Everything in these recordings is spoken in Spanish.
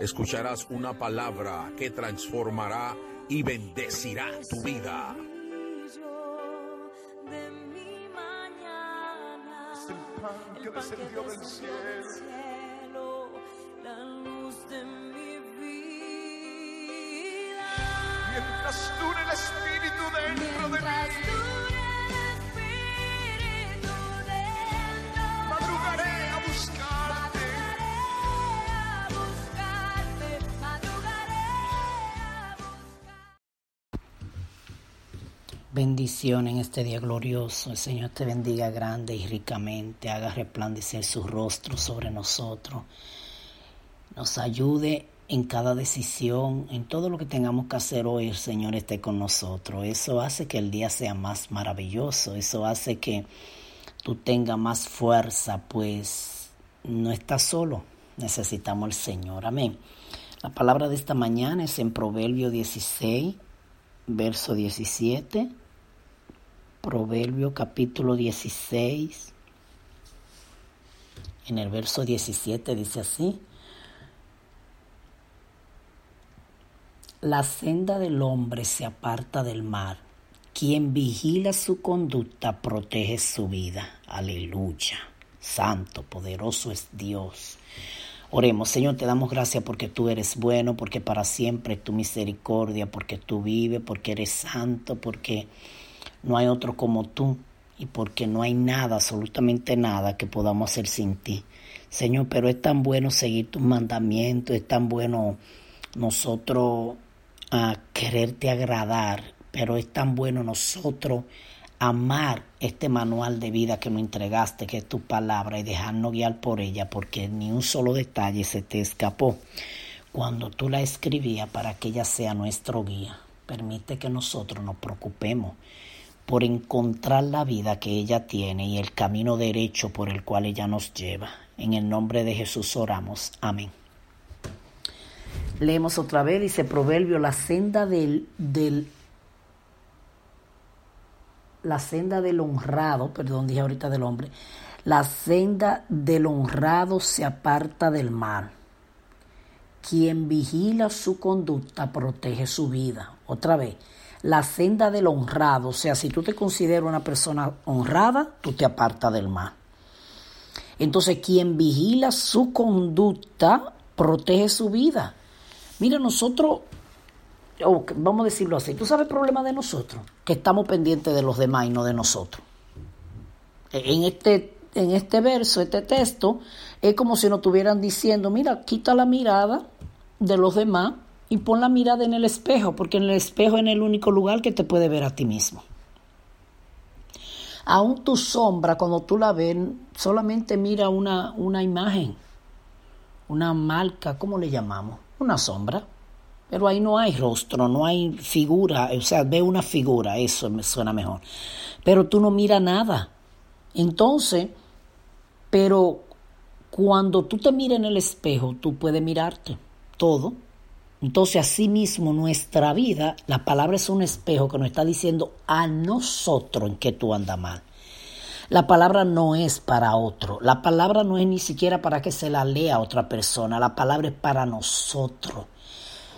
Escucharás una palabra que transformará y bendecirá tu vida. Es el pan que descendió del cielo. Mientras dure el Espíritu dentro Bendición en este día glorioso. El Señor te bendiga grande y ricamente. Haga resplandecer su rostro sobre nosotros. Nos ayude en cada decisión, en todo lo que tengamos que hacer hoy. El Señor esté con nosotros. Eso hace que el día sea más maravilloso. Eso hace que tú tengas más fuerza, pues no estás solo. Necesitamos al Señor. Amén. La palabra de esta mañana es en Proverbio 16, verso 17. Proverbio capítulo 16, en el verso 17 dice así, la senda del hombre se aparta del mar, quien vigila su conducta protege su vida. Aleluya. Santo, poderoso es Dios. Oremos, Señor, te damos gracias porque tú eres bueno, porque para siempre es tu misericordia, porque tú vives, porque eres santo, porque no hay otro como tú y porque no hay nada, absolutamente nada que podamos hacer sin ti. Señor, pero es tan bueno seguir tus mandamientos, es tan bueno nosotros a quererte agradar, pero es tan bueno nosotros amar este manual de vida que nos entregaste, que es tu palabra, y dejarnos guiar por ella, porque ni un solo detalle se te escapó cuando tú la escribías para que ella sea nuestro guía. Permite que nosotros nos preocupemos por encontrar la vida que ella tiene y el camino derecho por el cual ella nos lleva. En el nombre de Jesús oramos. Amén. Leemos otra vez, dice Proverbio, la senda del, del la senda del honrado, perdón, dije ahorita del hombre, la senda del honrado se aparta del mal. Quien vigila su conducta protege su vida. Otra vez, la senda del honrado, o sea, si tú te consideras una persona honrada, tú te apartas del mal. Entonces, quien vigila su conducta protege su vida. Mira, nosotros, oh, vamos a decirlo así, ¿tú sabes el problema de nosotros? Que estamos pendientes de los demás y no de nosotros. En este, en este verso, este texto, es como si nos estuvieran diciendo, mira, quita la mirada de los demás y pon la mirada en el espejo, porque en el espejo es el único lugar que te puede ver a ti mismo. Aún tu sombra, cuando tú la ves, solamente mira una, una imagen, una marca, ¿cómo le llamamos? Una sombra. Pero ahí no hay rostro, no hay figura, o sea, ve una figura, eso me suena mejor. Pero tú no miras nada. Entonces, pero cuando tú te miras en el espejo, tú puedes mirarte todo. Entonces, así mismo nuestra vida, la palabra es un espejo que nos está diciendo a nosotros en que tú andas mal. La palabra no es para otro. La palabra no es ni siquiera para que se la lea a otra persona. La palabra es para nosotros.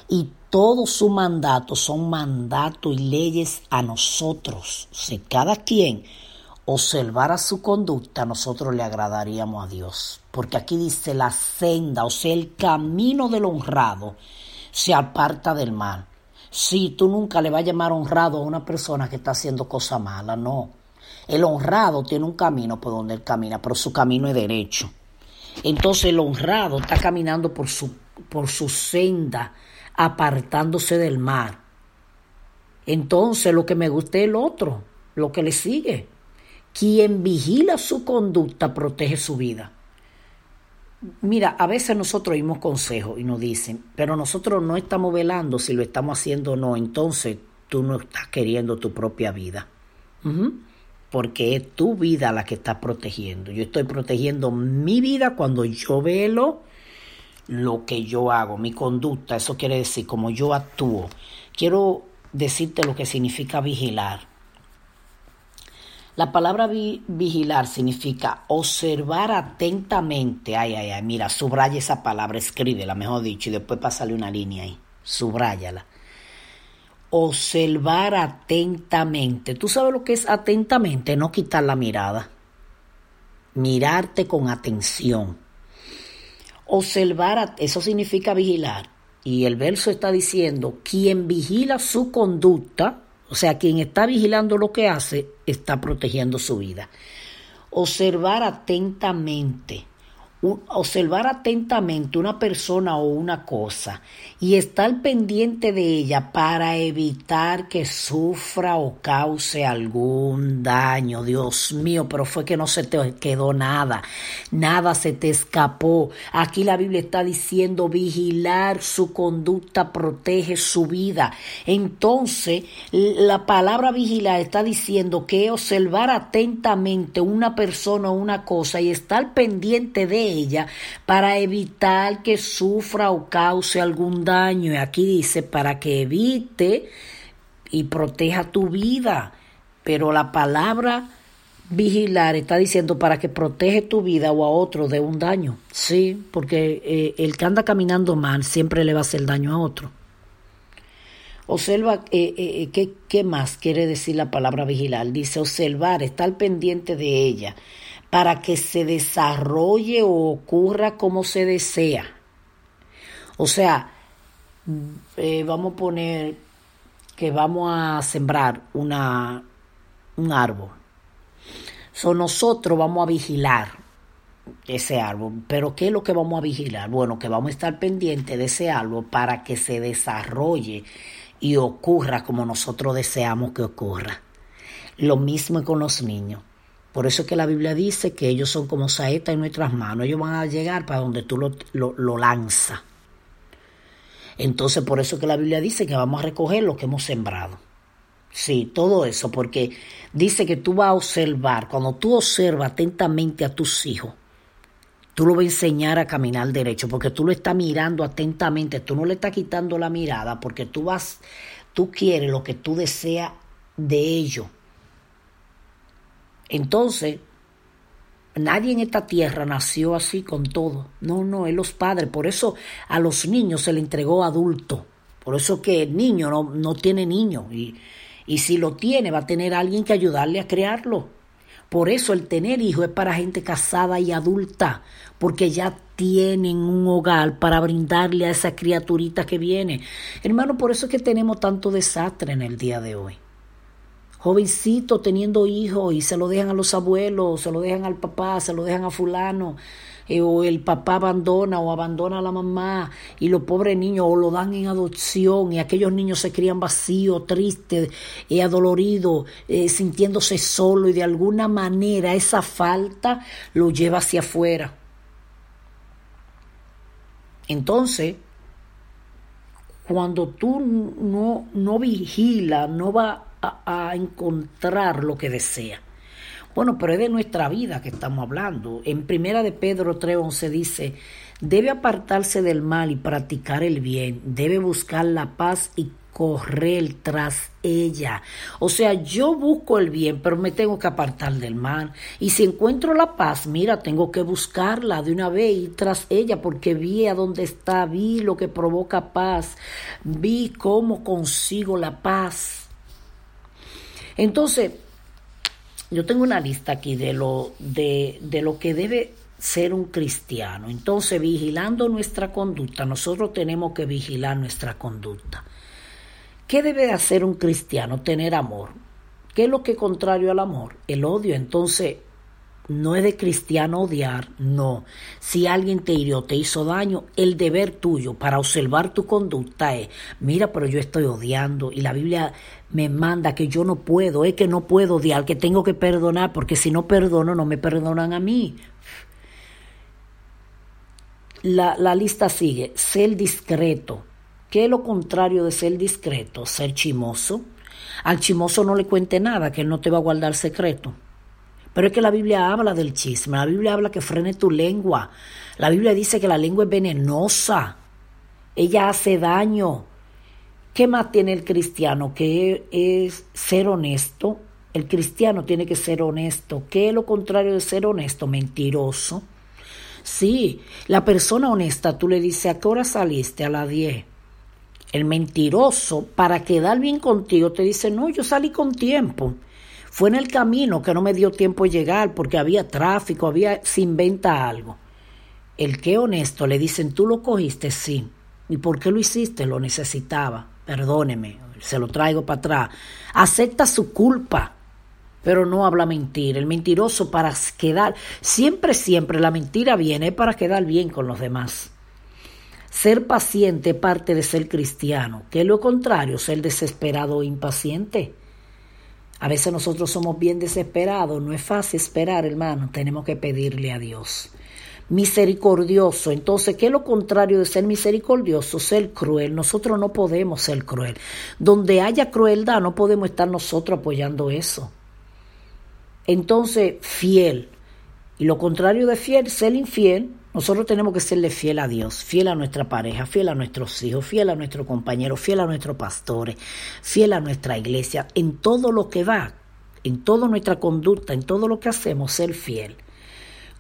Y todos sus mandatos son mandatos y leyes a nosotros. Si cada quien observara su conducta, nosotros le agradaríamos a Dios. Porque aquí dice la senda, o sea, el camino del honrado se aparta del mal. Si tú nunca le vas a llamar honrado a una persona que está haciendo cosas malas, no. El honrado tiene un camino por donde él camina, pero su camino es derecho. Entonces el honrado está caminando por su, por su senda, apartándose del mar. Entonces lo que me gusta es el otro, lo que le sigue. Quien vigila su conducta protege su vida. Mira, a veces nosotros oímos consejos y nos dicen, pero nosotros no estamos velando si lo estamos haciendo o no, entonces tú no estás queriendo tu propia vida. Porque es tu vida la que estás protegiendo. Yo estoy protegiendo mi vida cuando yo velo lo que yo hago, mi conducta, eso quiere decir como yo actúo. Quiero decirte lo que significa vigilar. La palabra vigilar significa observar atentamente. Ay, ay, ay, mira, subraya esa palabra, escríbela, mejor dicho, y después pásale una línea ahí. Subráyala. Observar atentamente. ¿Tú sabes lo que es atentamente? No quitar la mirada. Mirarte con atención. Observar, eso significa vigilar. Y el verso está diciendo, quien vigila su conducta, o sea, quien está vigilando lo que hace, está protegiendo su vida. Observar atentamente observar atentamente una persona o una cosa y estar pendiente de ella para evitar que sufra o cause algún daño. Dios mío, pero fue que no se te quedó nada, nada se te escapó. Aquí la Biblia está diciendo vigilar su conducta protege su vida. Entonces, la palabra vigilar está diciendo que observar atentamente una persona o una cosa y estar pendiente de ella para evitar que sufra o cause algún daño. Y aquí dice, para que evite y proteja tu vida. Pero la palabra vigilar está diciendo para que protege tu vida o a otro de un daño. Sí, porque eh, el que anda caminando mal siempre le va a hacer daño a otro. Observa, eh, eh, ¿qué, ¿qué más quiere decir la palabra vigilar? Dice observar, estar pendiente de ella para que se desarrolle o ocurra como se desea. O sea, eh, vamos a poner que vamos a sembrar una, un árbol. So, nosotros vamos a vigilar ese árbol. Pero ¿qué es lo que vamos a vigilar? Bueno, que vamos a estar pendientes de ese árbol para que se desarrolle y ocurra como nosotros deseamos que ocurra. Lo mismo con los niños. Por eso es que la Biblia dice que ellos son como saetas en nuestras manos. Ellos van a llegar para donde tú lo, lo, lanzas. Entonces, por eso es que la Biblia dice que vamos a recoger lo que hemos sembrado. Sí, todo eso, porque dice que tú vas a observar, cuando tú observas atentamente a tus hijos, tú lo vas a enseñar a caminar derecho, porque tú lo estás mirando atentamente, tú no le estás quitando la mirada, porque tú vas, tú quieres lo que tú deseas de ellos. Entonces, nadie en esta tierra nació así con todo. No, no, es los padres. Por eso a los niños se le entregó adulto. Por eso que el niño no, no tiene niño. Y, y si lo tiene, va a tener alguien que ayudarle a crearlo. Por eso el tener hijos es para gente casada y adulta, porque ya tienen un hogar para brindarle a esa criaturita que viene. Hermano, por eso es que tenemos tanto desastre en el día de hoy jovencito teniendo hijos y se lo dejan a los abuelos, se lo dejan al papá, se lo dejan a fulano, eh, o el papá abandona o abandona a la mamá y los pobres niños o lo dan en adopción y aquellos niños se crían vacíos, tristes, y adoloridos, eh, sintiéndose solo y de alguna manera esa falta lo lleva hacia afuera. Entonces, cuando tú no, no vigilas, no va a, encontrar lo que desea. Bueno, pero es de nuestra vida que estamos hablando. En primera de Pedro 3:11 dice, debe apartarse del mal y practicar el bien, debe buscar la paz y correr tras ella. O sea, yo busco el bien, pero me tengo que apartar del mal. Y si encuentro la paz, mira, tengo que buscarla de una vez y tras ella, porque vi a dónde está, vi lo que provoca paz, vi cómo consigo la paz. Entonces, yo tengo una lista aquí de lo, de, de lo que debe ser un cristiano. Entonces, vigilando nuestra conducta, nosotros tenemos que vigilar nuestra conducta. ¿Qué debe hacer un cristiano? Tener amor. ¿Qué es lo que es contrario al amor? El odio. Entonces, no es de cristiano odiar, no. Si alguien te hirió, te hizo daño, el deber tuyo para observar tu conducta es, mira, pero yo estoy odiando y la Biblia me manda que yo no puedo, es que no puedo odiar, que tengo que perdonar, porque si no perdono, no me perdonan a mí. La, la lista sigue, ser discreto, ¿Qué es lo contrario de ser discreto? Ser chimoso. Al chimoso no le cuente nada, que él no te va a guardar secreto. Pero es que la Biblia habla del chisme, la Biblia habla que frene tu lengua. La Biblia dice que la lengua es venenosa, ella hace daño. ¿Qué más tiene el cristiano? Que es ser honesto. El cristiano tiene que ser honesto. ¿Qué es lo contrario de ser honesto? Mentiroso. Sí, la persona honesta, tú le dices, ¿a qué hora saliste? A las 10 el mentiroso, para quedar bien contigo, te dice, no, yo salí con tiempo. Fue en el camino que no me dio tiempo llegar porque había tráfico, había, se inventa algo. El que honesto le dicen, tú lo cogiste, sí. ¿Y por qué lo hiciste? Lo necesitaba. Perdóneme, se lo traigo para atrás. Acepta su culpa, pero no habla mentira. El mentiroso para quedar, siempre, siempre la mentira viene para quedar bien con los demás. Ser paciente parte de ser cristiano, que es lo contrario, ser desesperado o impaciente. A veces nosotros somos bien desesperados, no es fácil esperar, hermano, tenemos que pedirle a Dios. Misericordioso, entonces, ¿qué es lo contrario de ser misericordioso? Ser cruel. Nosotros no podemos ser cruel. Donde haya crueldad, no podemos estar nosotros apoyando eso. Entonces, fiel. Y lo contrario de fiel, ser infiel, nosotros tenemos que serle fiel a Dios, fiel a nuestra pareja, fiel a nuestros hijos, fiel a nuestros compañeros, fiel a nuestros pastores, fiel a nuestra iglesia, en todo lo que va, en toda nuestra conducta, en todo lo que hacemos, ser fiel.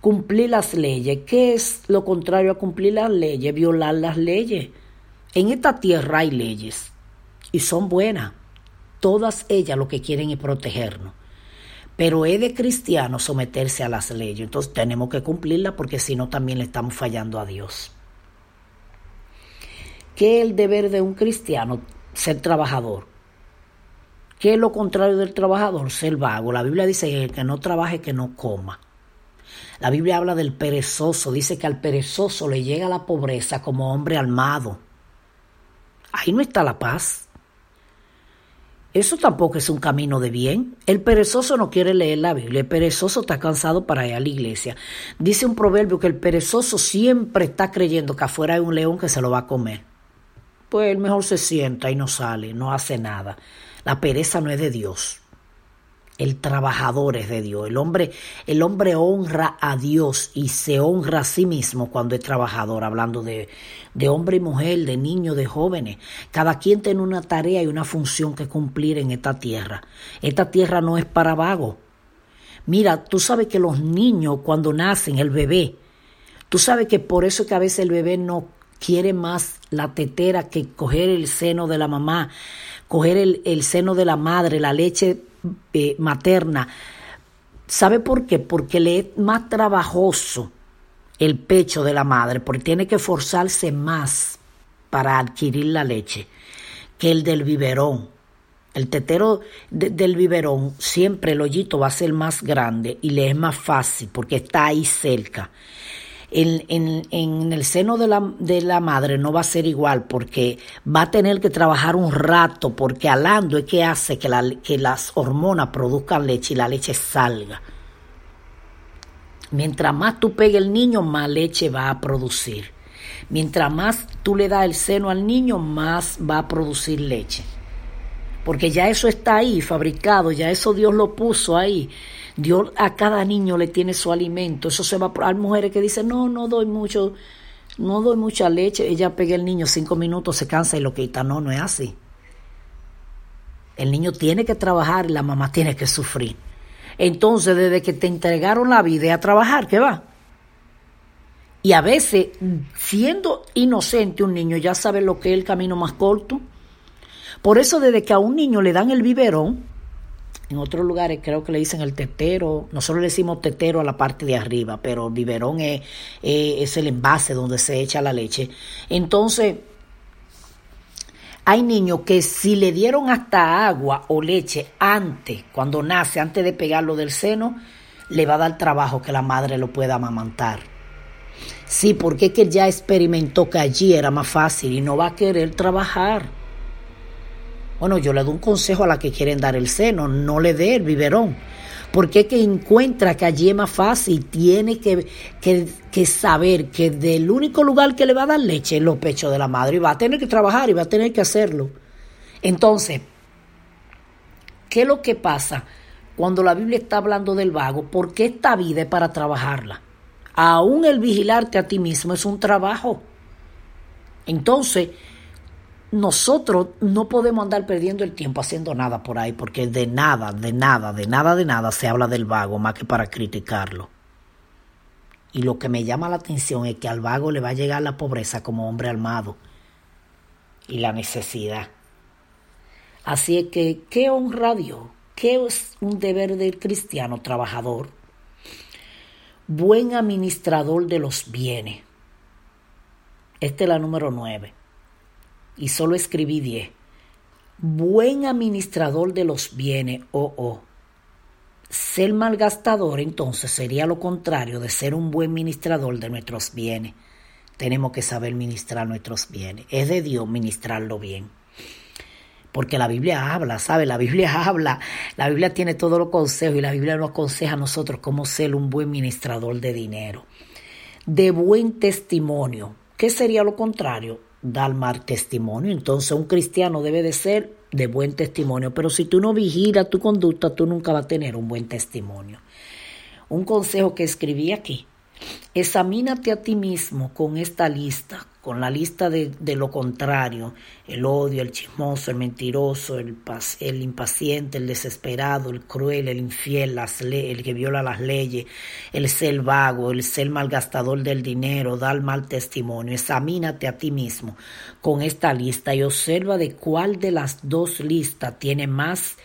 Cumplir las leyes. ¿Qué es lo contrario a cumplir las leyes? Violar las leyes. En esta tierra hay leyes y son buenas. Todas ellas lo que quieren es protegernos. Pero es de cristiano someterse a las leyes. Entonces tenemos que cumplirlas porque si no también le estamos fallando a Dios. ¿Qué es el deber de un cristiano? Ser trabajador. ¿Qué es lo contrario del trabajador? Ser vago. La Biblia dice que el que no trabaje, que no coma. La Biblia habla del perezoso. Dice que al perezoso le llega la pobreza como hombre armado. Ahí no está la paz. Eso tampoco es un camino de bien. El perezoso no quiere leer la Biblia, el perezoso está cansado para ir a la iglesia. Dice un proverbio que el perezoso siempre está creyendo que afuera hay un león que se lo va a comer. Pues él mejor se sienta y no sale, no hace nada. La pereza no es de Dios. El trabajador es de Dios. El hombre, el hombre honra a Dios y se honra a sí mismo cuando es trabajador, hablando de, de hombre y mujer, de niños, de jóvenes. Cada quien tiene una tarea y una función que cumplir en esta tierra. Esta tierra no es para vagos. Mira, tú sabes que los niños cuando nacen, el bebé, tú sabes que por eso que a veces el bebé no quiere más la tetera que coger el seno de la mamá, coger el, el seno de la madre, la leche eh, materna. ¿Sabe por qué? Porque le es más trabajoso el pecho de la madre, porque tiene que forzarse más para adquirir la leche que el del biberón. El tetero del biberón siempre el hoyito va a ser más grande y le es más fácil porque está ahí cerca en, en, el seno de la, de la, madre no va a ser igual porque va a tener que trabajar un rato porque alando es que hace que, la, que las hormonas produzcan leche y la leche salga. Mientras más tú pegues el niño, más leche va a producir. Mientras más tú le das el seno al niño, más va a producir leche. Porque ya eso está ahí fabricado, ya eso Dios lo puso ahí. Dios a cada niño le tiene su alimento. Eso se va a... Hay mujeres que dicen, no, no doy mucho, no doy mucha leche. Ella pega el niño cinco minutos, se cansa y lo quita. No, no es así. El niño tiene que trabajar y la mamá tiene que sufrir. Entonces, desde que te entregaron la vida a trabajar, ¿qué va? Y a veces, siendo inocente un niño, ya sabe lo que es el camino más corto. Por eso, desde que a un niño le dan el biberón, en otros lugares creo que le dicen el tetero, nosotros le decimos tetero a la parte de arriba, pero el biberón es, es el envase donde se echa la leche. Entonces, hay niños que si le dieron hasta agua o leche antes, cuando nace, antes de pegarlo del seno, le va a dar trabajo que la madre lo pueda amamantar. Sí, porque es que ya experimentó que allí era más fácil y no va a querer trabajar. Bueno, yo le doy un consejo a la que quieren dar el seno, no le dé el biberón. Porque es que encuentra que allí es más fácil, tiene que, que, saber que del único lugar que le va a dar leche es los pechos de la madre y va a tener que trabajar y va a tener que hacerlo. Entonces, ¿qué es lo que pasa cuando la Biblia está hablando del vago? Porque esta vida es para trabajarla. Aún el vigilarte a ti mismo es un trabajo. Entonces, nosotros no podemos andar perdiendo el tiempo haciendo nada por ahí, porque de nada, de nada, de nada, de nada se habla del vago más que para criticarlo. Y lo que me llama la atención es que al vago le va a llegar la pobreza como hombre armado y la necesidad. Así es que, ¿qué honra Dios? ¿Qué es un deber del cristiano trabajador? Buen administrador de los bienes. Esta es la número nueve y solo escribí diez. Buen administrador de los bienes, oh, oh. Ser malgastador entonces sería lo contrario de ser un buen ministrador de nuestros bienes. Tenemos que saber ministrar nuestros bienes. Es de Dios ministrarlo bien. Porque la Biblia habla, ¿sabe? La Biblia habla. La Biblia tiene todos los consejos y la Biblia nos aconseja a nosotros cómo ser un buen ministrador de dinero. De buen testimonio. ¿Qué sería lo contrario? Dar mal testimonio. Entonces un cristiano debe de ser de buen testimonio, pero si tú no vigilas tu conducta, tú nunca vas a tener un buen testimonio. Un consejo que escribí aquí, examínate a ti mismo con esta lista, con la lista de, lo contrario, el odio, el chismoso, el mentiroso, el, el impaciente, el desesperado, el cruel, el infiel, las el que viola las leyes, el ser vago, el ser malgastador del dinero, dar mal testimonio. Examínate a ti mismo con esta lista y observa de cuál de las dos listas tiene más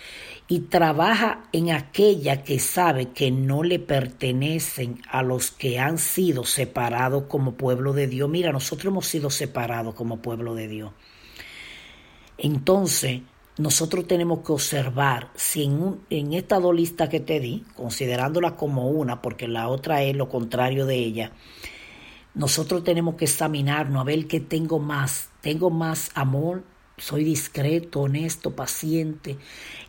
y trabaja en aquella que sabe que no le pertenecen a los que han sido separados como pueblo de Dios. Mira, nosotros hemos sido separados como pueblo de Dios. Entonces, nosotros tenemos que observar si en, en esta dos listas que te di, considerándola como una, porque la otra es lo contrario de ella, nosotros tenemos que examinarnos a ver qué tengo más. Tengo más amor, soy discreto, honesto, paciente,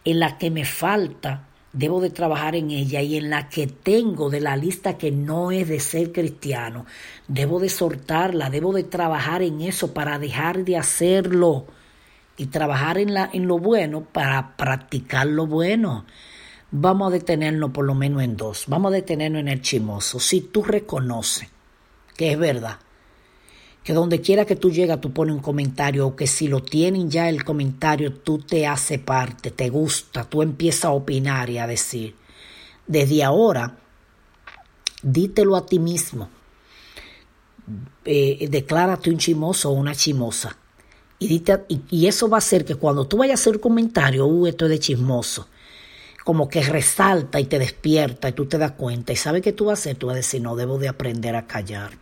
en la que me falta, debo de trabajar en ella y en la que tengo de la lista que no es de ser cristiano, debo de soltarla, debo de trabajar en eso para dejar de hacerlo y trabajar en, la, en lo bueno para practicar lo bueno. Vamos a detenernos por lo menos en dos. Vamos a detenernos en el chimoso. Si tú reconoces que es verdad, que donde quiera que tú llegas tú pones un comentario o que si lo tienen ya el comentario tú te hace parte, te gusta, tú empiezas a opinar y a decir. Desde ahora, dítelo a ti mismo. Eh, declárate un chimoso o una chimosa. Y, y, eso va a hacer que cuando tú vayas a hacer un comentario, uh, esto es de chismoso, como que resalta y te despierta y tú te das cuenta. ¿Y sabes qué tú vas a hacer? Tú vas a decir, no, debo de aprender a callar.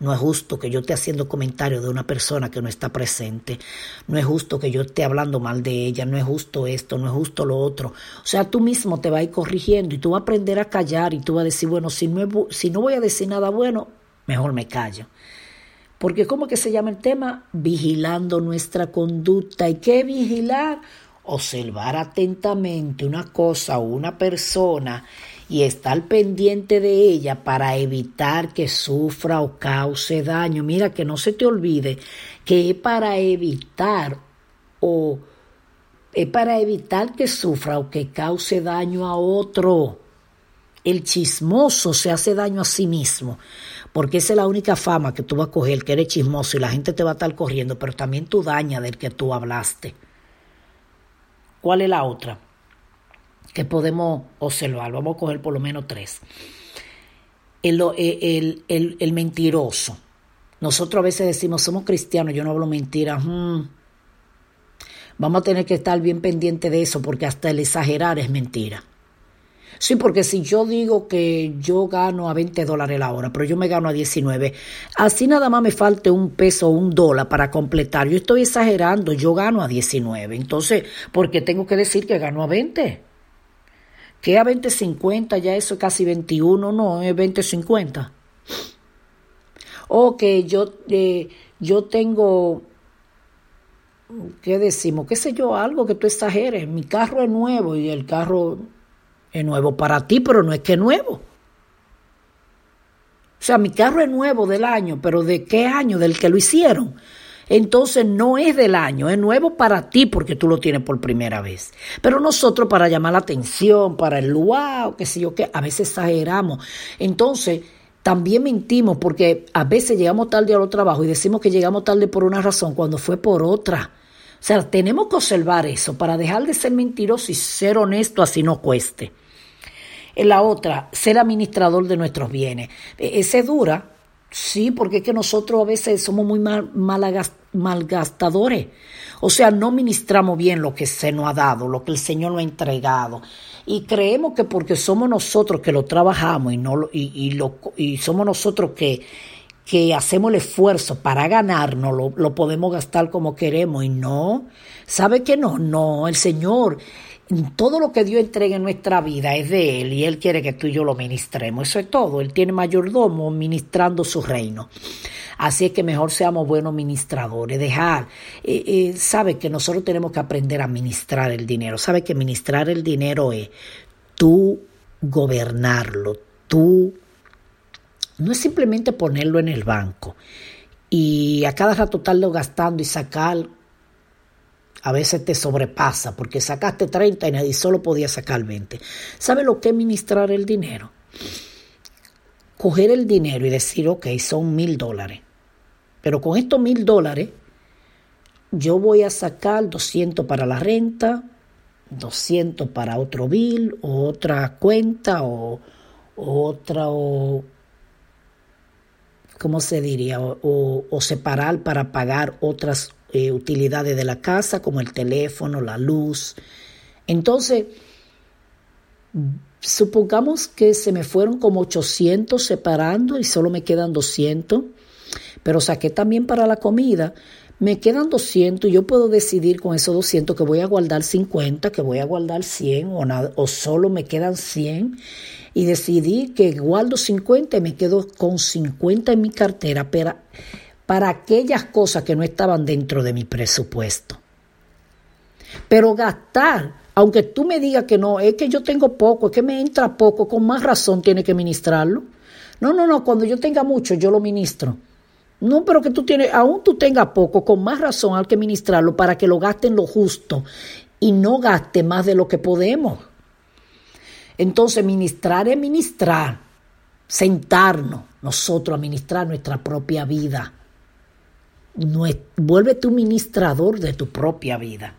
No es justo que yo esté haciendo comentarios de una persona que no está presente. No es justo que yo esté hablando mal de ella. No es justo esto, no es justo lo otro. O sea, tú mismo te vas a ir corrigiendo y tú vas a aprender a callar y tú vas a decir, bueno, si no, si no voy a decir nada bueno, mejor me callo. Porque ¿cómo que se llama el tema? Vigilando nuestra conducta. ¿Y qué vigilar? Observar atentamente una cosa o una persona y estar pendiente de ella para evitar que sufra o cause daño. Mira, que no se te olvide que es para evitar o es para evitar que sufra o que cause daño a otro. El chismoso se hace daño a sí mismo, porque esa es la única fama que tú vas a coger, que eres chismoso y la gente te va a estar corriendo, pero también tú dañas del que tú hablaste. ¿Cuál es la otra? Que podemos observar, vamos a coger por lo menos tres. El, el, el, mentiroso. Nosotros a veces decimos, somos cristianos, yo no hablo mentiras. Hmm. Vamos a tener que estar bien pendiente de eso, porque hasta el exagerar es mentira. Sí, porque si yo digo que yo gano a 20 dólares la hora, pero yo me gano a 19, así nada más me falte un peso o un dólar para completar. Yo estoy exagerando, yo gano a 19. Entonces, ¿por qué tengo que decir que gano a 20? ¿Qué a 20.50? Ya eso es casi 21, no, es 20.50. O que yo, eh, yo tengo ¿qué decimos? ¿Qué sé yo? Algo que tú exageres. Mi carro es nuevo y el carro es nuevo para ti, pero no es que es nuevo. O sea, mi carro es nuevo del año, pero ¿de qué año? Del que lo hicieron. Entonces no es del año, es nuevo para ti porque tú lo tienes por primera vez. Pero nosotros para llamar la atención, para el wow, qué sé yo qué, a veces exageramos. Entonces también mentimos porque a veces llegamos tarde a los trabajos y decimos que llegamos tarde por una razón cuando fue por otra. O sea, tenemos que observar eso para dejar de ser mentirosos y ser honesto así no cueste. En la otra, ser administrador de nuestros bienes. E, ese dura, sí, porque es que nosotros a veces somos muy mal, malgastadores. O sea, no ministramos bien lo que se nos ha dado, lo que el Señor nos ha entregado. Y creemos que porque somos nosotros que lo trabajamos y, no, y, lo, y somos nosotros que, que hacemos el esfuerzo para ganarnos, lo, lo podemos gastar como queremos. Y no, ¿sabe que no? No, el Señor todo lo que Dios entrega en nuestra vida es de Él y Él quiere que tú y yo lo ministremos. Eso es todo. Él tiene mayordomo ministrando su reino. Así es que mejor seamos buenos ministradores. Dejar, eh, eh, sabe que nosotros tenemos que aprender a ministrar el dinero. Sabe que ministrar el dinero es tú gobernarlo, tú no es simplemente ponerlo en el banco y a cada rato estarlo gastando y sacar a veces te sobrepasa porque sacaste 30 y solo podía sacar 20. ¿Sabe lo que es ministrar el dinero? Coger el dinero y decir, ok, son mil dólares. Pero con estos mil dólares yo voy a sacar 200 para la renta, 200 para otro bill o otra cuenta o, otra o ¿cómo se diría? O, o, separar para pagar otras eh, utilidades de la casa, como el teléfono, la luz. Entonces, supongamos que se me fueron como 800 separando y solo me quedan 200, pero saqué también para la comida. Me quedan 200 y yo puedo decidir con esos 200 que voy a guardar 50, que voy a guardar 100 o, nada, o solo me quedan 100 y decidí que guardo 50 y me quedo con 50 en mi cartera, pero para aquellas cosas que no estaban dentro de mi presupuesto. Pero gastar, aunque tú me digas que no, es que yo tengo poco, es que me entra poco, con más razón tiene que ministrarlo. No, no, no, cuando yo tenga mucho, yo lo ministro. No, pero que tú tienes, aún tú tengas poco, con más razón hay que ministrarlo para que lo gasten lo justo y no gaste más de lo que podemos. Entonces, ministrar es ministrar, sentarnos nosotros a ministrar nuestra propia vida vuélvete un ministrador de tu propia vida.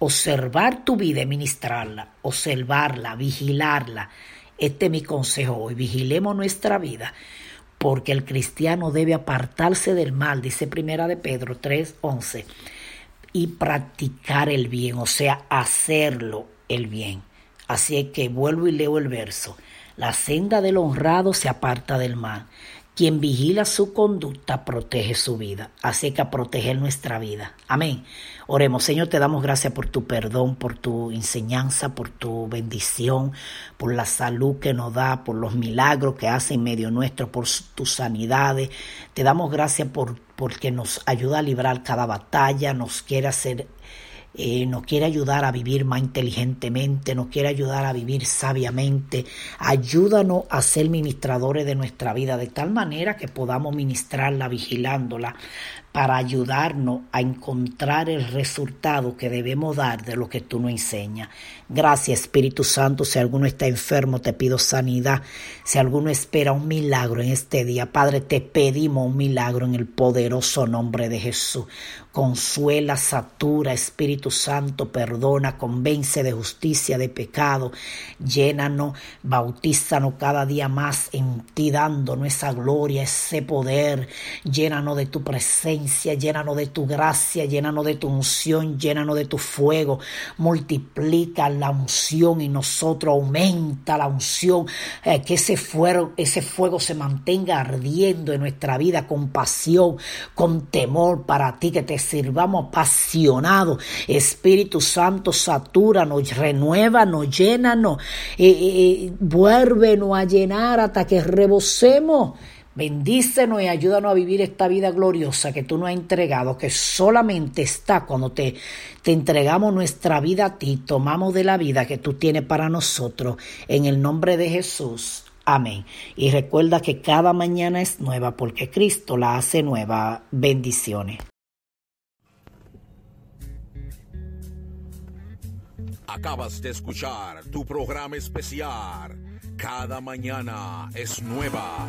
Observar tu vida y ministrarla, observarla, vigilarla. Este es mi consejo hoy. Vigilemos nuestra vida, porque el cristiano debe apartarse del mal, dice Primera de Pedro 3:11, y practicar el bien, o sea, hacerlo el bien. Así es que vuelvo y leo el verso. La senda del honrado se aparta del mal quien vigila su conducta protege su vida. Así que a proteger nuestra vida. Amén. Oremos, Señor, te damos gracias por tu perdón, por tu enseñanza, por tu bendición, por la salud que nos da, por los milagros que hace en medio nuestro, por tus sanidades. Te damos gracias por porque nos ayuda a librar cada batalla, nos quiere hacer eh, nos quiere ayudar a vivir más inteligentemente, nos quiere ayudar a vivir sabiamente. Ayúdanos a ser ministradores de nuestra vida de tal manera que podamos ministrarla vigilándola, para ayudarnos a encontrar el resultado que debemos dar de lo que tú nos enseñas. Gracias Espíritu Santo, si alguno está enfermo te pido sanidad, si alguno espera un milagro en este día, Padre, te pedimos un milagro en el poderoso nombre de Jesús. Consuela, satura, Espíritu Santo, perdona, convence de justicia, de pecado, llénanos, bautízanos cada día más en ti, dándonos esa gloria, ese poder, llénanos de tu presencia, llénanos de tu gracia, llénanos de tu unción, llénanos de tu fuego, multiplica la unción y nosotros aumenta la unción, eh, que ese fuego, ese fuego se mantenga ardiendo en nuestra vida con pasión, con temor para ti, que te sirvamos apasionados. Espíritu Santo, satúranos, renuévanos, llénanos, eh, eh, vuélvenos a llenar hasta que rebosemos. Bendícenos y ayúdanos a vivir esta vida gloriosa que tú nos has entregado, que solamente está cuando te, te entregamos nuestra vida a ti, tomamos de la vida que tú tienes para nosotros. En el nombre de Jesús. Amén. Y recuerda que cada mañana es nueva porque Cristo la hace nueva. Bendiciones. Acabas de escuchar tu programa especial. Cada mañana es nueva.